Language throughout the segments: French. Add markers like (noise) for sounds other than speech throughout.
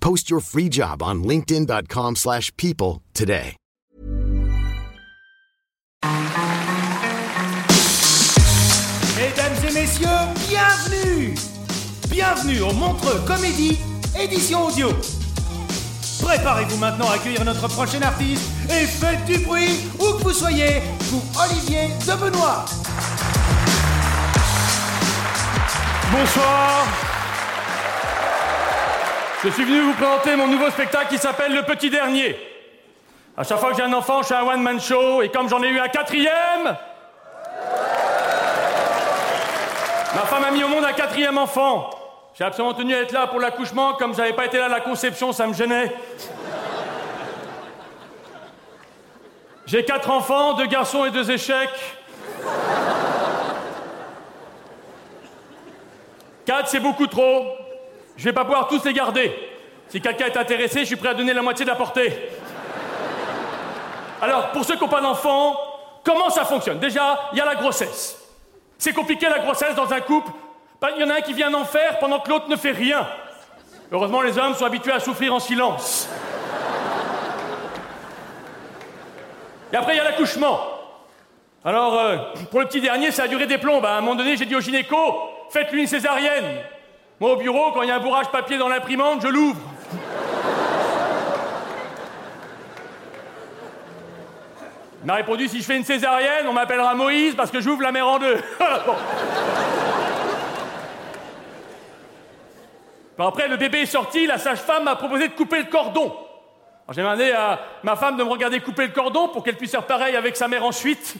Post your free job on linkedin.com/people slash people today. Mesdames et messieurs, bienvenue Bienvenue au Montreux Comédie, édition audio. Préparez-vous maintenant à accueillir notre prochain artiste et faites du bruit où que vous soyez pour Olivier de Benoît. Bonsoir. Je suis venu vous présenter mon nouveau spectacle qui s'appelle Le Petit Dernier. À chaque fois que j'ai un enfant, je fais un one-man show, et comme j'en ai eu un quatrième, ma femme a mis au monde un quatrième enfant. J'ai absolument tenu à être là pour l'accouchement, comme j'avais pas été là à la conception, ça me gênait. J'ai quatre enfants, deux garçons et deux échecs. Quatre, c'est beaucoup trop. Je vais pas pouvoir tous les garder. Si quelqu'un est intéressé, je suis prêt à donner la moitié de la portée. Alors, pour ceux qui n'ont pas d'enfants, comment ça fonctionne? Déjà, il y a la grossesse. C'est compliqué la grossesse dans un couple. Ben, Il y en a un qui vient en faire pendant que l'autre ne fait rien. Heureusement, les hommes sont habitués à souffrir en silence. Et après, il y a l'accouchement. Alors, euh, pour le petit dernier, ça a duré des plombs. À un moment donné, j'ai dit au gynéco, faites-lui une césarienne. Moi, au bureau, quand il y a un bourrage papier dans l'imprimante, je l'ouvre. Il m'a répondu, si je fais une césarienne, on m'appellera Moïse parce que j'ouvre la mer en deux. (laughs) Bon. Après, le bébé est sorti, la sage-femme m'a proposé de couper le cordon. J'ai demandé à ma femme de me regarder couper le cordon pour qu'elle puisse faire pareil avec sa mère ensuite.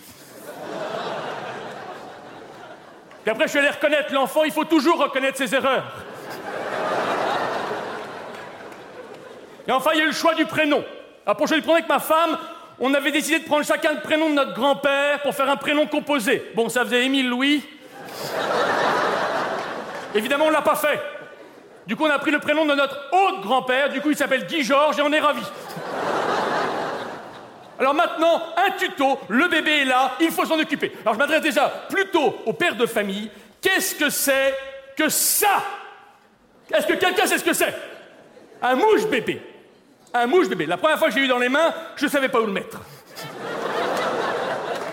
Puis après, je suis allé reconnaître l'enfant, il faut toujours reconnaître ses erreurs. Et enfin, il y a eu le choix du prénom. Alors, pour choisir le prénom avec ma femme, on avait décidé de prendre chacun le prénom de notre grand-père pour faire un prénom composé. Bon, ça faisait Émile Louis. Évidemment, on l'a pas fait. Du coup, on a pris le prénom de notre autre grand-père. Du coup, il s'appelle Guy Georges et on est ravis. Alors maintenant, un tuto, le bébé est là, il faut s'en occuper. Alors je m'adresse déjà plutôt au père de famille. Qu'est-ce que c'est que ça? Est-ce que quelqu'un sait ce que c'est? Un mouche bébé. Un mouche bébé. La première fois que j'ai eu dans les mains, je ne savais pas où le mettre.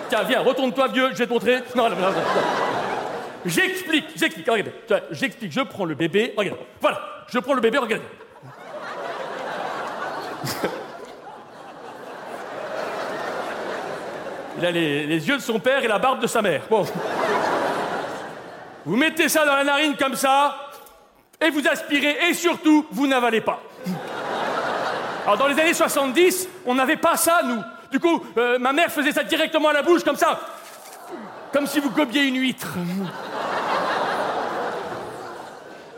Tiens, viens, retourne-toi, vieux, je vais te montrer. Non, non, non, non. J'explique, j'explique, regarde. Tu vois, J'explique, je prends le bébé, regarde. Voilà, je prends le bébé, regarde. Il a les, yeux de son père et la barbe de sa mère. Bon. Vous mettez ça dans la narine comme ça, et vous aspirez, et surtout, vous n'avalez pas. Alors dans les années 70, on n'avait pas ça, nous. Du coup, euh, ma mère faisait ça directement à la bouche, comme ça. Comme si vous gobiez une huître.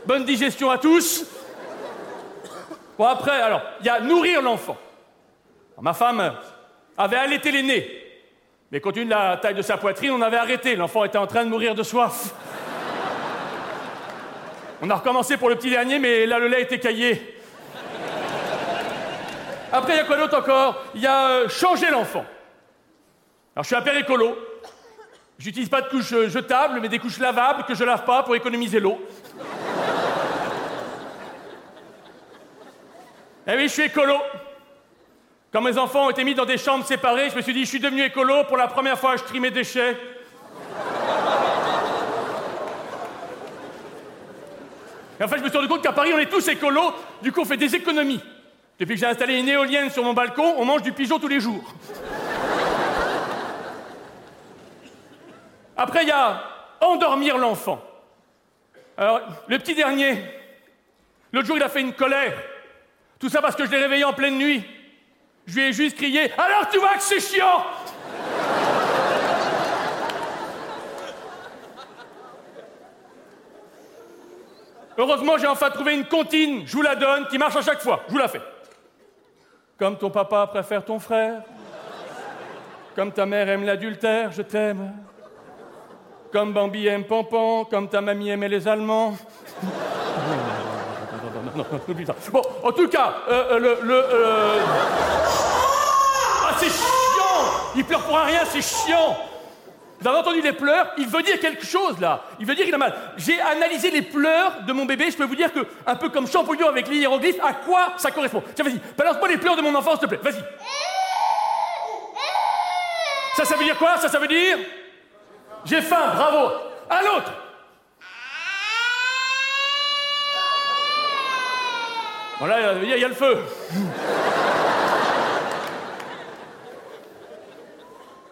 Bonne digestion à tous. Bon, après, alors, il y a nourrir l'enfant. Ma femme avait allaité l'aîné. Mais compte tenu de la taille de sa poitrine, on avait arrêté. L'enfant était en train de mourir de soif. On a recommencé pour le petit dernier, mais là, le lait était caillé. Après, il y a quoi d'autre encore? Il y a euh, changer l'enfant. Alors, je suis un père écolo. J'utilise pas de couches euh, jetables, mais des couches lavables que je lave pas pour économiser l'eau. Eh oui, je suis écolo. Quand mes enfants ont été mis dans des chambres séparées, je me suis dit, je suis devenu écolo. Pour la première fois, je trie mes déchets. Et en fait, je me suis rendu compte qu'à Paris, on est tous écolos. Du coup, on fait des économies. Depuis que j'ai installé une éolienne sur mon balcon, on mange du pigeon tous les jours. Après, il y a endormir l'enfant. Alors, le petit dernier, l'autre jour, il a fait une colère. Tout ça parce que je l'ai réveillé en pleine nuit. Je lui ai juste crié Alors tu vois que c'est chiant Heureusement, j'ai enfin trouvé une comptine, je vous la donne, qui marche à chaque fois. Je vous la fais. Comme ton papa préfère ton frère. Comme ta mère aime l'adultère, je t'aime. Comme Bambi aime Pompon, comme ta mamie aimait les Allemands. Bon, en tout cas, euh, euh, le. le euh, Ah, c'est chiant Il pleure pour rien, c'est chiant Vous avez entendu les pleurs? Il veut dire quelque chose, là. Il veut dire qu'il a mal. J'ai analysé les pleurs de mon bébé. Je peux vous dire que, un peu comme Champollion avec les hiéroglyphes, à quoi ça correspond? Tiens, vas-y, balance-moi les pleurs de mon enfant, s'il te plaît. Vas-y. Ça, ça veut dire quoi? Ça, ça veut dire J'ai faim, bravo. À l'autre Voilà, il y a le feu.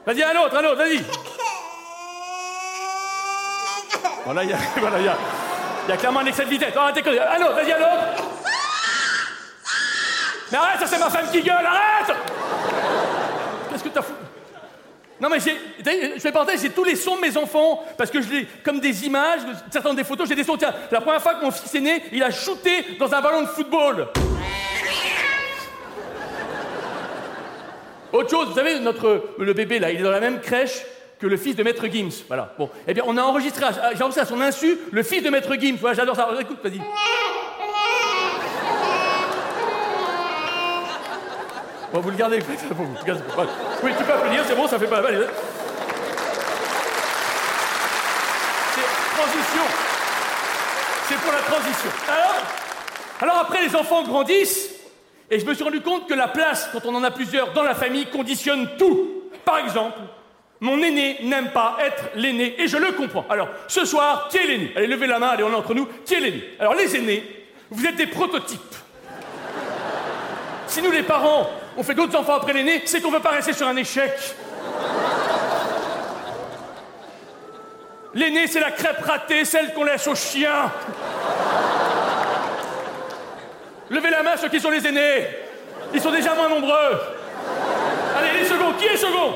Vas-y, un autre, un autre, vas-y. (laughs) Voilà, il y a, voilà, il y a, y a clairement un excès de vitesse. Un autre, vas-y, un autre. Mais arrête, ça c'est ma femme qui gueule, arrête Qu'est-ce que t'as fou? Non mais j'ai, je fais parenthèse, j'ai tous les sons de mes enfants, parce que je les, comme des images, certaines des photos, j'ai des sons. Tiens, la première fois que mon fils est né, il a shooté dans un ballon de football. Autre chose, vous savez, notre, le bébé là, il est dans la même crèche que le fils de Maître Gims. Voilà. Bon, eh bien, on a enregistré, j'ai enregistré à son insu le fils de Maître Gims. Voilà, j'adore ça. Écoute, vas-y. Bon, vous le gardez. (laughs) Vous le gardez. Oui, tu peux applaudir, c'est bon, ça fait pas mal. C'est transition. C'est pour la transition. Alors, alors après, les enfants grandissent, et je me suis rendu compte que la place, quand on en a plusieurs dans la famille, conditionne tout. Par exemple, mon aîné n'aime pas être l'aîné, et je le comprends. Alors, ce soir, qui est l'aîné? Allez, levez la main, allez, on est entre nous. Qui est l'aîné? Alors, les aînés, vous êtes des prototypes. Si nous, les parents, on fait d'autres enfants après l'aîné, c'est qu'on veut pas rester sur un échec. L'aîné, c'est la crêpe ratée, celle qu'on laisse aux chiens. Ceux qui sont les aînés. Ils sont déjà moins nombreux. Allez, les seconds, qui est second?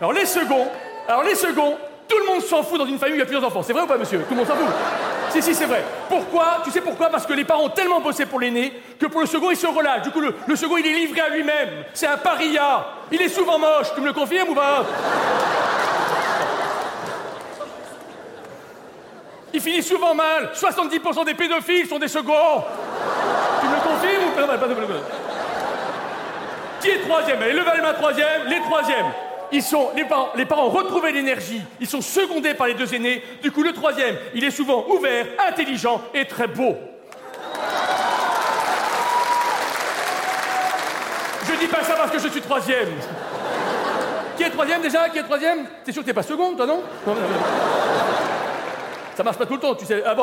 Alors les seconds, alors les seconds, tout le monde s'en fout dans une famille où il y a plusieurs enfants. C'est vrai ou pas, monsieur? Tout le monde s'en fout? Si, si, c'est vrai. Pourquoi? Tu sais pourquoi? Parce que les parents ont tellement bossé pour l'aîné que pour le second, ils se relâchent. Du coup, le, le second, il est livré à lui-même. C'est un paria. Il est souvent moche. Tu me le confirmes ou pas? Il finit souvent mal. 70% des pédophiles sont des seconds. Tu me le confirmes ou pas, pas de- Qui est troisième? Allez, levez la main troisième. Les troisièmes. Ils sont, les parents, les parents retrouvé l'énergie. Ils sont secondés par les deux aînés. Du coup, le troisième, il est souvent ouvert, intelligent et très beau. Je dis pas ça parce que je suis troisième. Qui est troisième déjà? Qui est troisième? T'es sûr que t'es pas seconde, toi, non? Non. Ça marche pas tout le temps, tu sais. Ah.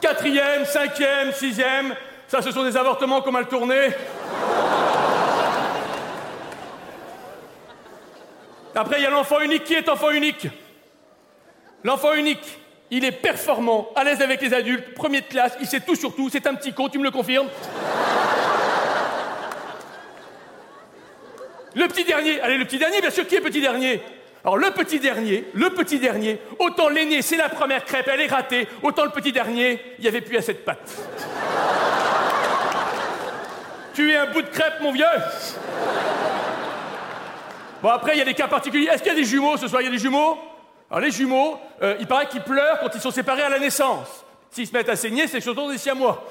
Quatrième, cinquième, sixième, ça, ce sont des avortements qu'on mal tournés. Après, il y a l'enfant unique. Qui est enfant unique L'enfant unique, il est performant, à l'aise avec les adultes, premier de classe, il sait tout sur tout, c'est un petit con, tu me le confirmes Le petit dernier, allez, le petit dernier, bien sûr, qui est petit dernier? Alors, le petit dernier, le petit dernier, autant l'aîné, c'est la première crêpe, elle est ratée, autant le petit dernier, il n'y avait plus assez de pâte. Tu es un bout de crêpe, mon vieux Bon, après, il y a des cas particuliers. Est-ce qu'il y a des jumeaux ce soir? Il y a des jumeaux? Alors, les jumeaux, euh, il paraît qu'ils pleurent quand ils sont séparés à la naissance. S'ils se mettent à saigner, c'est surtout des siamois.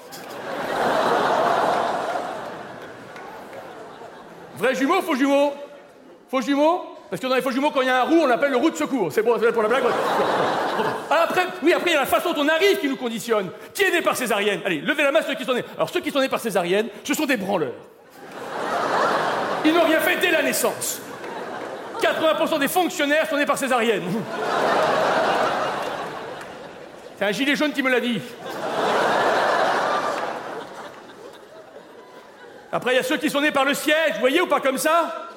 Vrai jumeau, faux jumeau? Faux jumeau? Parce que dans les faux jumeaux, quand il y a un roux, on l'appelle le roux de secours. C'est bon, c'est pour la blague. après, oui, après, il y a la façon dont on arrive qui nous conditionne. Qui est né par césarienne Allez, levez la main ceux qui sont nés. Alors, ceux qui sont nés par césarienne, ce sont des branleurs. Ils n'ont rien fait dès la naissance. 80% des fonctionnaires sont nés par césarienne. C'est un gilet jaune qui me l'a dit. Après, il y a ceux qui sont nés par le siège, vous voyez ou pas comme ça?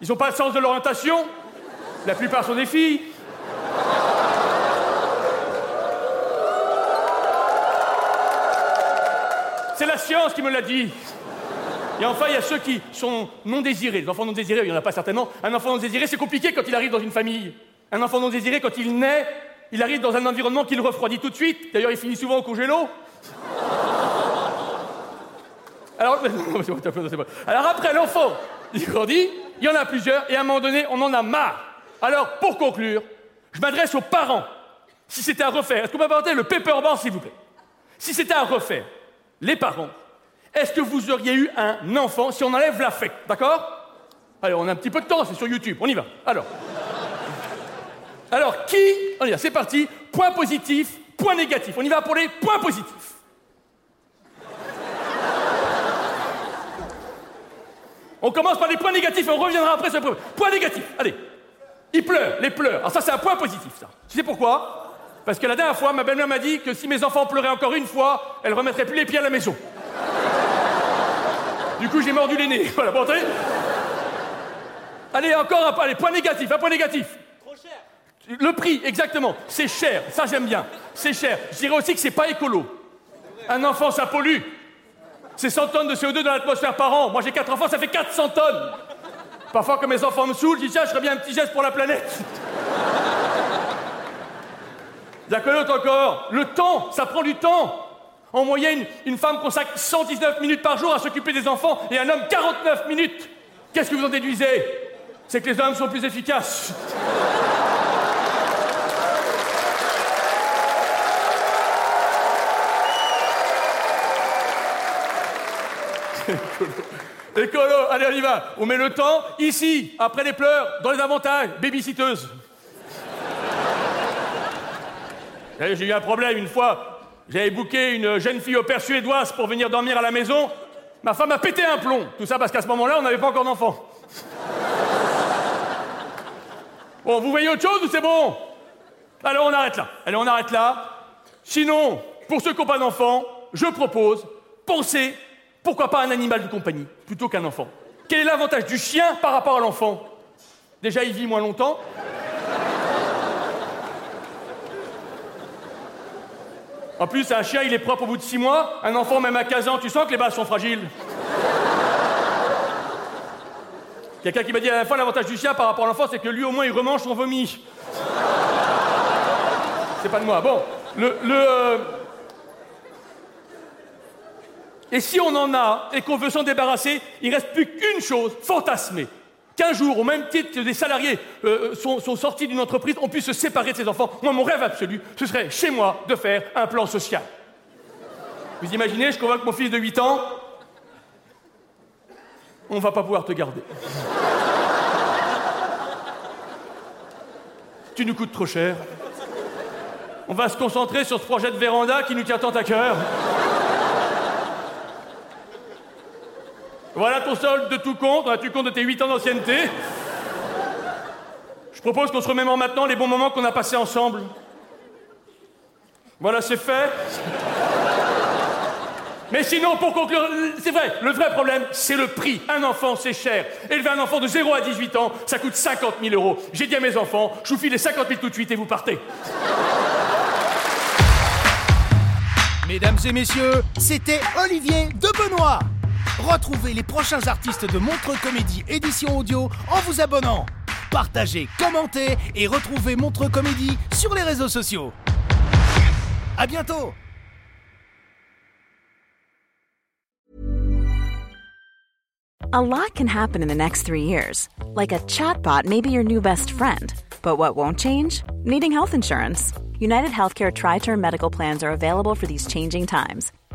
Ils n'ont pas le sens de l'orientation. La plupart sont des filles. C'est la science qui me l'a dit. Et enfin, il y a ceux qui sont non désirés. Les enfants non désirés, il n'y en a pas certainement. Un enfant non désiré, c'est compliqué quand il arrive dans une famille. Un enfant non désiré, quand il naît, il arrive dans un environnement qui le refroidit tout de suite. D'ailleurs, il finit souvent au congélo. Alors, (laughs) Alors après, l'enfant, il grandit, il y en a plusieurs, et à un moment donné, on en a marre. Alors, pour conclure, je m'adresse aux parents. Si c'était à refaire, est-ce que vous m'apportez le paperboard, s'il vous plaît? Si c'était à refaire, les parents, est-ce que vous auriez eu un enfant si on enlève l'affect D'accord? Allez, on a un petit peu de temps, c'est sur YouTube, on y va. Alors. Alors, qui? On y va, c'est parti. Point positif, point négatif. On y va pour les points positifs. On commence par les points négatifs et on reviendra après sur les points. Point négatif, allez. Il pleure, les pleurs. Alors ça, c'est un point positif, ça. Tu sais pourquoi? Parce que la dernière fois, ma belle-mère m'a dit que si mes enfants pleuraient encore une fois, elle remettrait plus les pieds à la maison. du coup, j'ai mordu les (laughs) nez. Voilà, bon. Allez, encore un point, allez, point négatif, un point négatif. Trop cher. Le prix, exactement. C'est cher, ça j'aime bien. C'est cher. Je dirais aussi que c'est pas écolo. Un enfant, ça pollue. C'est 100 tonnes de CO2 dans l'atmosphère par an. Moi, j'ai 4 enfants, ça fait 400 tonnes. Parfois, quand mes enfants me saoulent, je dis tiens, je ferais bien un petit geste pour la planète. (laughs) L'autre encore. Le temps, ça prend du temps. En moyenne, une femme consacre 119 minutes par jour à s'occuper des enfants et un homme 49 minutes. Qu'est-ce que vous en déduisez? C'est que les hommes sont plus efficaces. (laughs) Écolo, allez, on y va. On met le temps ici, après les pleurs, dans les avantages, babysitteuse. (laughs) J'ai eu un problème une fois. J'avais booké une jeune fille au père suédoise pour venir dormir à la maison. Ma femme a pété un plomb. Tout ça parce qu'à ce moment-là, on n'avait pas encore d'enfant. (laughs) Bon, vous voyez autre chose ou c'est bon? Alors on arrête là. Allez, on arrête là. Sinon, pour ceux qui n'ont pas d'enfant, je propose, pensez pourquoi pas un animal de compagnie plutôt qu'un enfant? Quel est l'avantage du chien par rapport à l'enfant? Déjà, il vit moins longtemps. En plus, un chien, il est propre au bout de six mois. Un enfant, même à 15 ans, tu sens que les bases sont fragiles. Quelqu'un qui m'a dit à la fois l'avantage du chien par rapport à l'enfant, c'est que lui, au moins, il remange son vomi. C'est pas de moi. Bon, le. le euh, et si on en a et qu'on veut s'en débarrasser, il reste plus qu'une chose, fantasmer. Qu'un jour, au même titre que des salariés euh, sont, sortis d'une entreprise, on puisse se séparer de ses enfants. Moi, mon rêve absolu, ce serait chez moi de faire un plan social. Vous imaginez, je convoque mon fils de 8 ans, on va pas pouvoir te garder. tu nous coûtes trop cher. On va se concentrer sur ce projet de véranda qui nous tient tant à cœur. Voilà ton solde de tout compte. As-tu compte de tes 8 ans d'ancienneté Je propose qu'on se remémore maintenant les bons moments qu'on a passés ensemble. Voilà, c'est fait. Mais sinon, pour conclure, c'est vrai, le vrai problème, c'est le prix. Un enfant, c'est cher. Élever un enfant de 0 à 18 ans, ça coûte 50 000 euros. J'ai dit à mes enfants, je vous file les 50 000 tout de suite et vous partez. Mesdames et messieurs, c'était Olivier de Benoît. Retrouvez les prochains artistes de Montre Comédie édition audio en vous abonnant. Partagez, commentez et retrouvez Montre Comédie sur les réseaux sociaux. À bientôt A lot can happen in the next three years. Like a chatbot may be your new best friend. But what won't change? Needing health insurance. United Healthcare Tri Term Medical Plans are available for these changing times